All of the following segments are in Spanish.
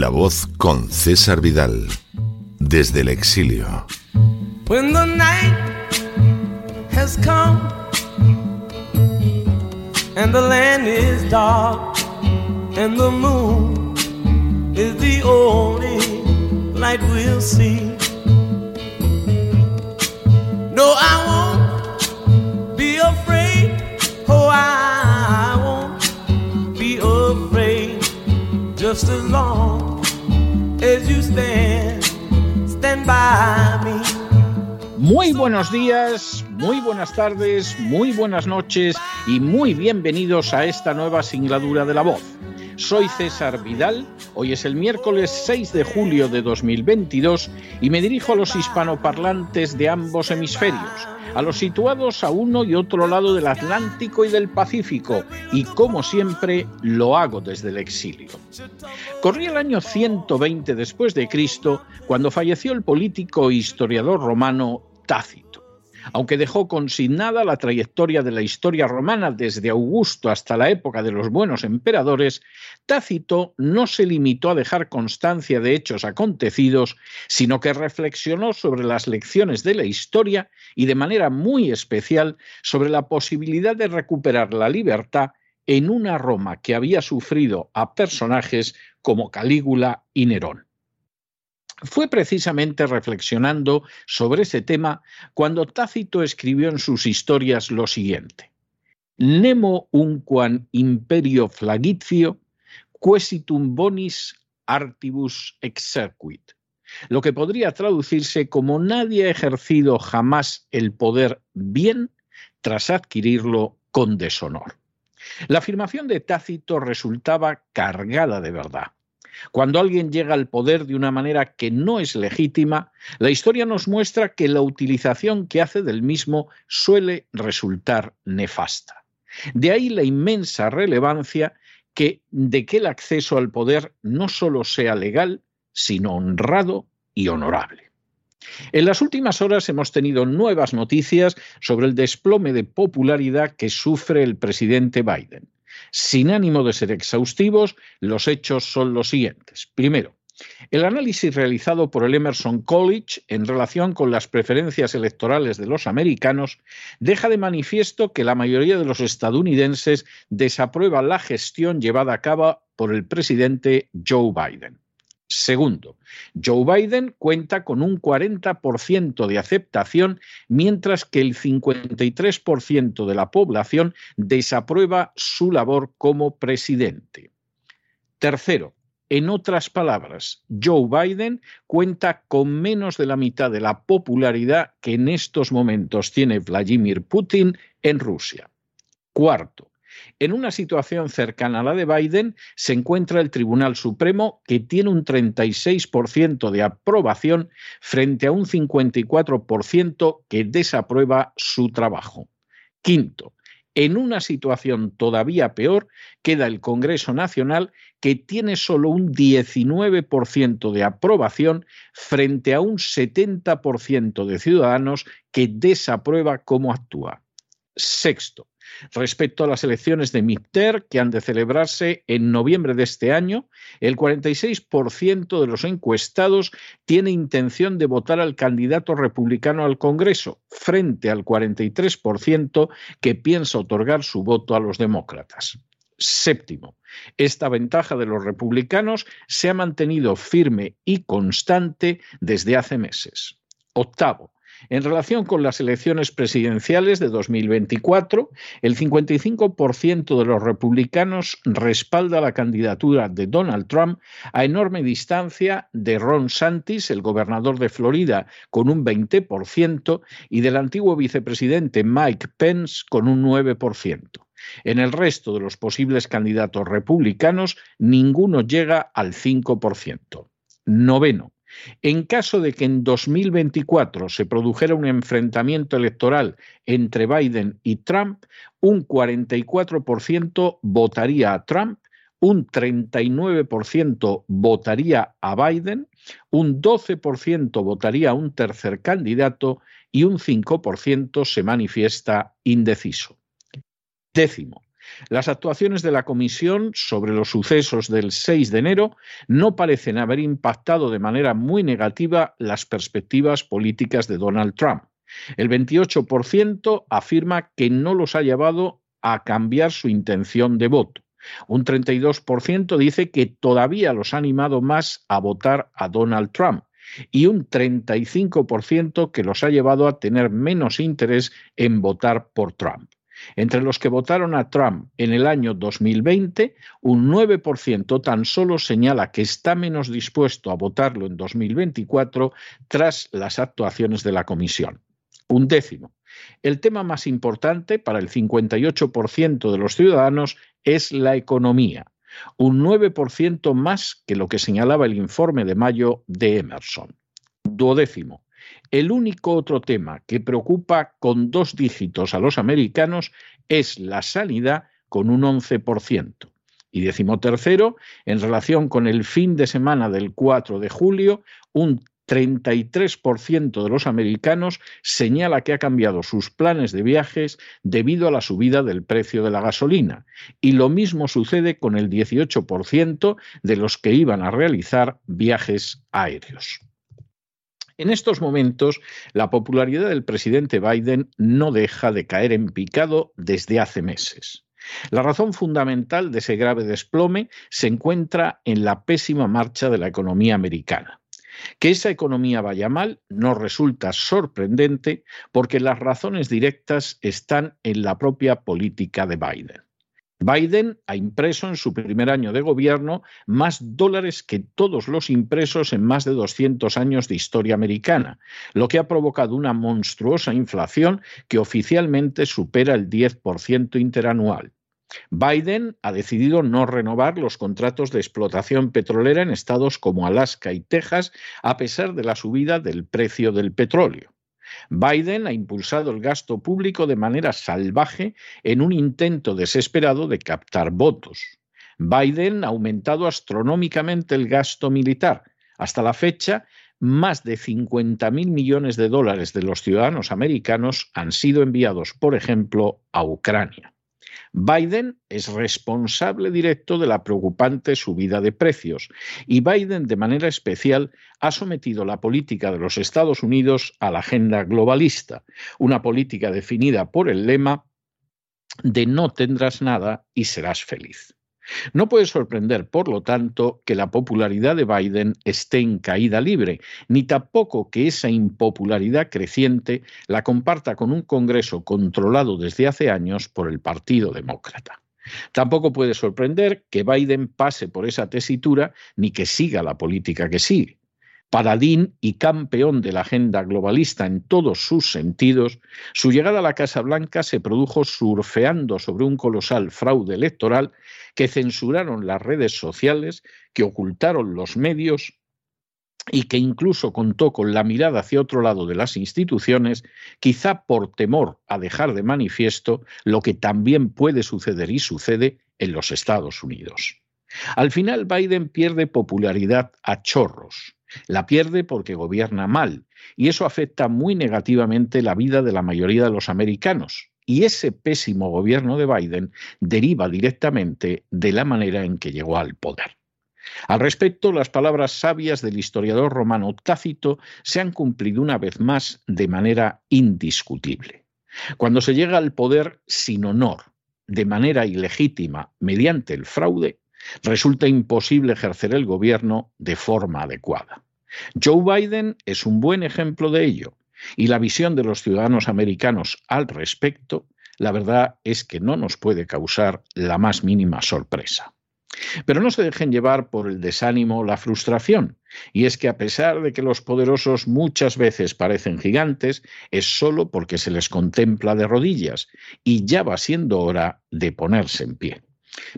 La voz con César Vidal, desde el exilio. When the night has come and the land is dark and the moon is the only light we'll see. Buenos días, muy buenas tardes, muy buenas noches y muy bienvenidos a esta nueva singladura de la voz. Soy César Vidal, hoy es el miércoles 6 de julio de 2022 y me dirijo a los hispanoparlantes de ambos hemisferios, a los situados a uno y otro lado del Atlántico y del Pacífico, y como siempre lo hago desde el exilio. Corría el año 120 después de Cristo cuando falleció el político e historiador romano Tácito. Aunque dejó consignada la trayectoria de la historia romana desde Augusto hasta la época de los buenos emperadores, Tácito no se limitó a dejar constancia de hechos acontecidos, sino que reflexionó sobre las lecciones de la historia y de manera muy especial sobre la posibilidad de recuperar la libertad en una Roma que había sufrido a personajes como Calígula y Nerón. Fue precisamente reflexionando sobre ese tema cuando Tácito escribió en sus historias lo siguiente: Nemo unquam imperio flagitio, quesitum bonis artibus exerquit. Lo que podría traducirse como nadie ha ejercido jamás el poder bien tras adquirirlo con deshonor. La afirmación de Tácito resultaba cargada de verdad. Cuando alguien llega al poder de una manera que no es legítima, la historia nos muestra que la utilización que hace del mismo suele resultar nefasta. De ahí la inmensa relevancia de que el acceso al poder no solo sea legal, sino honrado y honorable. En las últimas horas hemos tenido nuevas noticias sobre el desplome de popularidad que sufre el presidente Biden. Sin ánimo de ser exhaustivos, los hechos son los siguientes. Primero, el análisis realizado por el Emerson College en relación con las preferencias electorales de los americanos deja de manifiesto que la mayoría de los estadounidenses desaprueba la gestión llevada a cabo por el presidente Joe Biden. Segundo, Joe Biden cuenta con un 40% de aceptación, mientras que el 53% de la población desaprueba su labor como presidente. Tercero, en otras palabras, Joe Biden cuenta con menos de la mitad de la popularidad que en estos momentos tiene Vladimir Putin en Rusia. Cuarto, en una situación cercana a la de Biden se encuentra el Tribunal Supremo, que tiene un 36% de aprobación frente a un 54% que desaprueba su trabajo. Quinto, en una situación todavía peor queda el Congreso Nacional, que tiene solo un 19% de aprobación frente a un 70% de ciudadanos que desaprueba cómo actúa. Sexto, Respecto a las elecciones de MIPTER, que han de celebrarse en noviembre de este año, el 46% de los encuestados tiene intención de votar al candidato republicano al Congreso, frente al 43% que piensa otorgar su voto a los demócratas. Séptimo, esta ventaja de los republicanos se ha mantenido firme y constante desde hace meses. Octavo, en relación con las elecciones presidenciales de 2024, el 55% de los republicanos respalda la candidatura de Donald Trump a enorme distancia de Ron Santis, el gobernador de Florida, con un 20%, y del antiguo vicepresidente Mike Pence con un 9%. En el resto de los posibles candidatos republicanos, ninguno llega al 5%. Noveno. En caso de que en 2024 se produjera un enfrentamiento electoral entre Biden y Trump, un 44% votaría a Trump, un 39% votaría a Biden, un 12% votaría a un tercer candidato y un 5% se manifiesta indeciso. Décimo, las actuaciones de la Comisión sobre los sucesos del 6 de enero no parecen haber impactado de manera muy negativa las perspectivas políticas de Donald Trump. El 28% afirma que no los ha llevado a cambiar su intención de voto. Un 32% dice que todavía los ha animado más a votar a Donald Trump y un 35% que los ha llevado a tener menos interés en votar por Trump. Entre los que votaron a Trump en el año 2020, un 9% tan solo señala que está menos dispuesto a votarlo en 2024 tras las actuaciones de la Comisión. Un décimo. El tema más importante para el 58% de los ciudadanos es la economía, un 9% más que lo que señalaba el informe de mayo de Emerson. Duodécimo. El único otro tema que preocupa con dos dígitos a los americanos es la sanidad con un 11%. Y decimotercero, en relación con el fin de semana del 4 de julio, un 33% de los americanos señala que ha cambiado sus planes de viajes debido a la subida del precio de la gasolina. Y lo mismo sucede con el 18% de los que iban a realizar viajes aéreos. En estos momentos, la popularidad del presidente Biden no deja de caer en picado desde hace meses. La razón fundamental de ese grave desplome se encuentra en la pésima marcha de la economía americana. Que esa economía vaya mal no resulta sorprendente porque las razones directas están en la propia política de Biden. Biden ha impreso en su primer año de gobierno más dólares que todos los impresos en más de 200 años de historia americana, lo que ha provocado una monstruosa inflación que oficialmente supera el 10% interanual. Biden ha decidido no renovar los contratos de explotación petrolera en estados como Alaska y Texas, a pesar de la subida del precio del petróleo. Biden ha impulsado el gasto público de manera salvaje en un intento desesperado de captar votos. Biden ha aumentado astronómicamente el gasto militar. Hasta la fecha, más de 50.000 millones de dólares de los ciudadanos americanos han sido enviados, por ejemplo, a Ucrania. Biden es responsable directo de la preocupante subida de precios y Biden de manera especial ha sometido la política de los Estados Unidos a la agenda globalista, una política definida por el lema de no tendrás nada y serás feliz. No puede sorprender, por lo tanto, que la popularidad de Biden esté en caída libre, ni tampoco que esa impopularidad creciente la comparta con un Congreso controlado desde hace años por el Partido Demócrata. Tampoco puede sorprender que Biden pase por esa tesitura ni que siga la política que sigue paladín y campeón de la agenda globalista en todos sus sentidos, su llegada a la Casa Blanca se produjo surfeando sobre un colosal fraude electoral que censuraron las redes sociales, que ocultaron los medios y que incluso contó con la mirada hacia otro lado de las instituciones, quizá por temor a dejar de manifiesto lo que también puede suceder y sucede en los Estados Unidos. Al final Biden pierde popularidad a chorros, la pierde porque gobierna mal y eso afecta muy negativamente la vida de la mayoría de los americanos. Y ese pésimo gobierno de Biden deriva directamente de la manera en que llegó al poder. Al respecto, las palabras sabias del historiador romano Tácito se han cumplido una vez más de manera indiscutible. Cuando se llega al poder sin honor, de manera ilegítima, mediante el fraude, resulta imposible ejercer el gobierno de forma adecuada. Joe Biden es un buen ejemplo de ello y la visión de los ciudadanos americanos al respecto, la verdad es que no nos puede causar la más mínima sorpresa. Pero no se dejen llevar por el desánimo o la frustración. Y es que a pesar de que los poderosos muchas veces parecen gigantes, es solo porque se les contempla de rodillas y ya va siendo hora de ponerse en pie.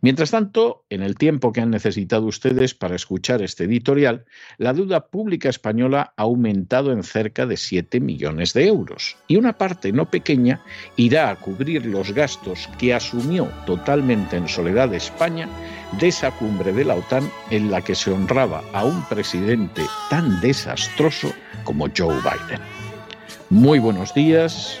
Mientras tanto, en el tiempo que han necesitado ustedes para escuchar este editorial, la deuda pública española ha aumentado en cerca de 7 millones de euros y una parte no pequeña irá a cubrir los gastos que asumió totalmente en soledad España de esa cumbre de la OTAN en la que se honraba a un presidente tan desastroso como Joe Biden. Muy buenos días,